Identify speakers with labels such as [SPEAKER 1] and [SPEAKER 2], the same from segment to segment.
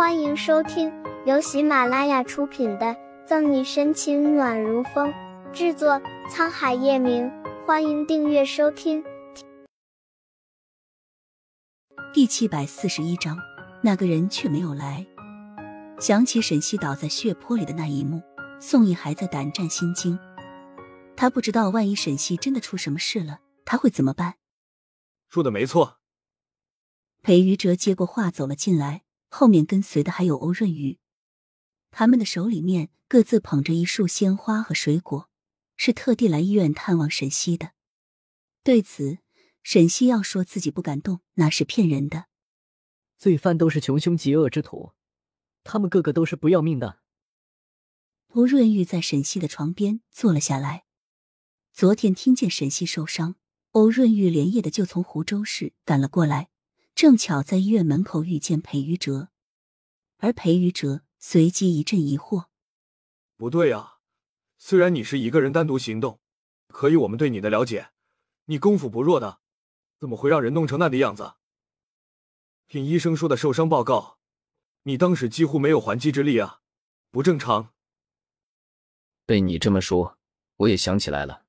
[SPEAKER 1] 欢迎收听由喜马拉雅出品的《赠你深情暖如风》，制作沧海夜明。欢迎订阅收听。
[SPEAKER 2] 第七百四十一章，那个人却没有来。想起沈西倒在血泊里的那一幕，宋毅还在胆战心惊。他不知道，万一沈西真的出什么事了，他会怎么办？
[SPEAKER 3] 说的没错。
[SPEAKER 2] 裴于哲接过话走了进来。后面跟随的还有欧润玉，他们的手里面各自捧着一束鲜花和水果，是特地来医院探望沈西的。对此，沈西要说自己不敢动，那是骗人的。
[SPEAKER 4] 罪犯都是穷凶极恶之徒，他们个个都是不要命的。
[SPEAKER 2] 欧润玉在沈西的床边坐了下来。昨天听见沈西受伤，欧润玉连夜的就从湖州市赶了过来。正巧在医院门口遇见裴于哲，而裴于哲随即一阵疑惑：“
[SPEAKER 3] 不对啊，虽然你是一个人单独行动，可以我们对你的了解，你功夫不弱的，怎么会让人弄成那的样子？听医生说的受伤报告，你当时几乎没有还击之力啊，不正常。”
[SPEAKER 5] 被你这么说，我也想起来了。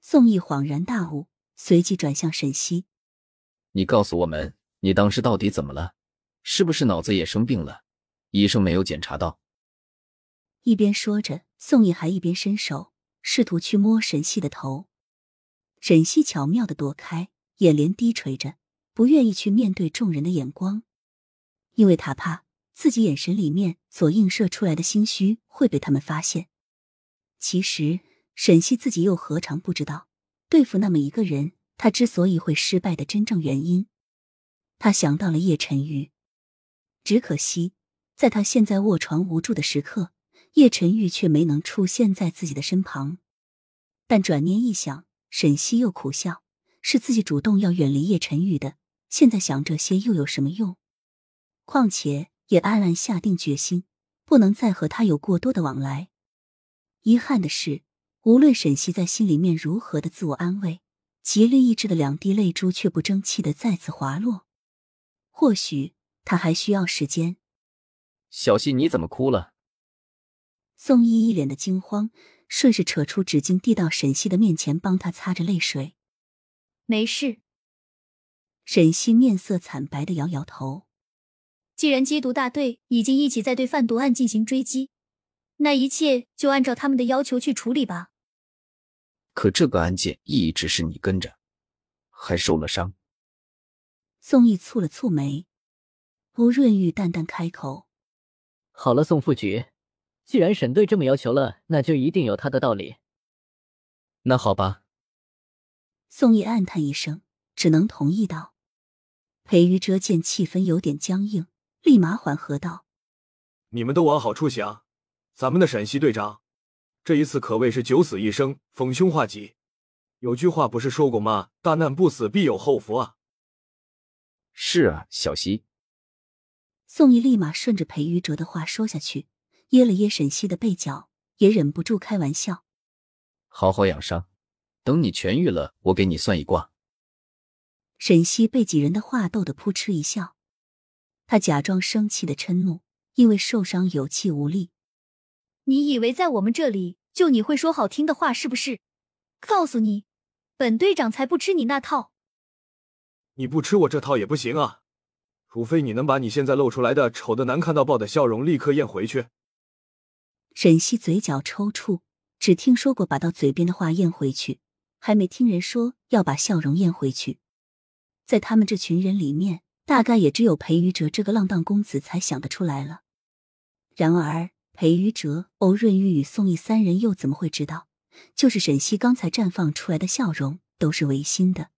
[SPEAKER 2] 宋毅恍然大悟，随即转向沈西。
[SPEAKER 5] 你告诉我们，你当时到底怎么了？是不是脑子也生病了？医生没有检查到。
[SPEAKER 2] 一边说着，宋毅还一边伸手试图去摸沈西的头。沈西巧妙的躲开，眼帘低垂着，不愿意去面对众人的眼光，因为他怕自己眼神里面所映射出来的心虚会被他们发现。其实沈西自己又何尝不知道，对付那么一个人。他之所以会失败的真正原因，他想到了叶晨玉。只可惜，在他现在卧床无助的时刻，叶晨玉却没能出现在自己的身旁。但转念一想，沈西又苦笑：是自己主动要远离叶晨玉的，现在想这些又有什么用？况且也暗暗下定决心，不能再和他有过多的往来。遗憾的是，无论沈西在心里面如何的自我安慰。极力抑制的两滴泪珠却不争气的再次滑落。或许他还需要时间。
[SPEAKER 5] 小溪，你怎么哭了？
[SPEAKER 2] 宋毅一脸的惊慌，顺势扯出纸巾递到沈西的面前，帮他擦着泪水。
[SPEAKER 6] 没事。
[SPEAKER 2] 沈西面色惨白的摇摇头。
[SPEAKER 6] 既然缉毒大队已经一起在对贩毒案进行追击，那一切就按照他们的要求去处理吧。
[SPEAKER 5] 可这个案件一直是你跟着，还受了伤。
[SPEAKER 2] 宋毅蹙了蹙眉，吴润玉淡淡开口：“
[SPEAKER 4] 好了，宋副局，既然沈队这么要求了，那就一定有他的道理。
[SPEAKER 5] 那好吧。”
[SPEAKER 2] 宋毅暗叹一声，只能同意道。裴于哲见气氛有点僵硬，立马缓和道：“
[SPEAKER 3] 你们都往好处想，咱们的陕西队长。”这一次可谓是九死一生，逢凶化吉。有句话不是说过吗？大难不死，必有后福啊！
[SPEAKER 5] 是啊，小溪。
[SPEAKER 2] 宋毅立马顺着裴于哲的话说下去，噎了噎沈西的背角，也忍不住开玩笑：“
[SPEAKER 5] 好好养伤，等你痊愈了，我给你算一卦。”
[SPEAKER 2] 沈西被几人的话逗得扑哧一笑，他假装生气的嗔怒，因为受伤有气无力。
[SPEAKER 6] 你以为在我们这里就你会说好听的话是不是？告诉你，本队长才不吃你那套。
[SPEAKER 3] 你不吃我这套也不行啊，除非你能把你现在露出来的丑的难看到爆的笑容立刻咽回去。
[SPEAKER 2] 沈西嘴角抽搐，只听说过把到嘴边的话咽回去，还没听人说要把笑容咽回去。在他们这群人里面，大概也只有裴于哲这个浪荡公子才想得出来了。然而。裴于哲、欧润玉与宋毅三人又怎么会知道，就是沈西刚才绽放出来的笑容都是违心的，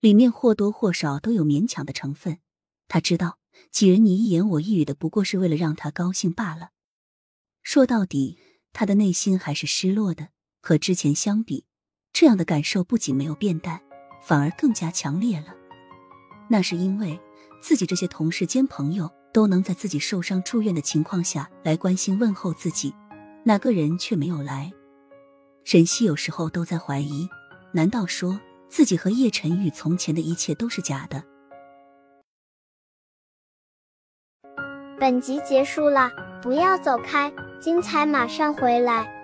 [SPEAKER 2] 里面或多或少都有勉强的成分。他知道几人你一言我一语的，不过是为了让他高兴罢了。说到底，他的内心还是失落的。和之前相比，这样的感受不仅没有变淡，反而更加强烈了。那是因为自己这些同事兼朋友。都能在自己受伤住院的情况下来关心问候自己，哪个人却没有来？沈西有时候都在怀疑，难道说自己和叶晨宇从前的一切都是假的？
[SPEAKER 1] 本集结束了，不要走开，精彩马上回来。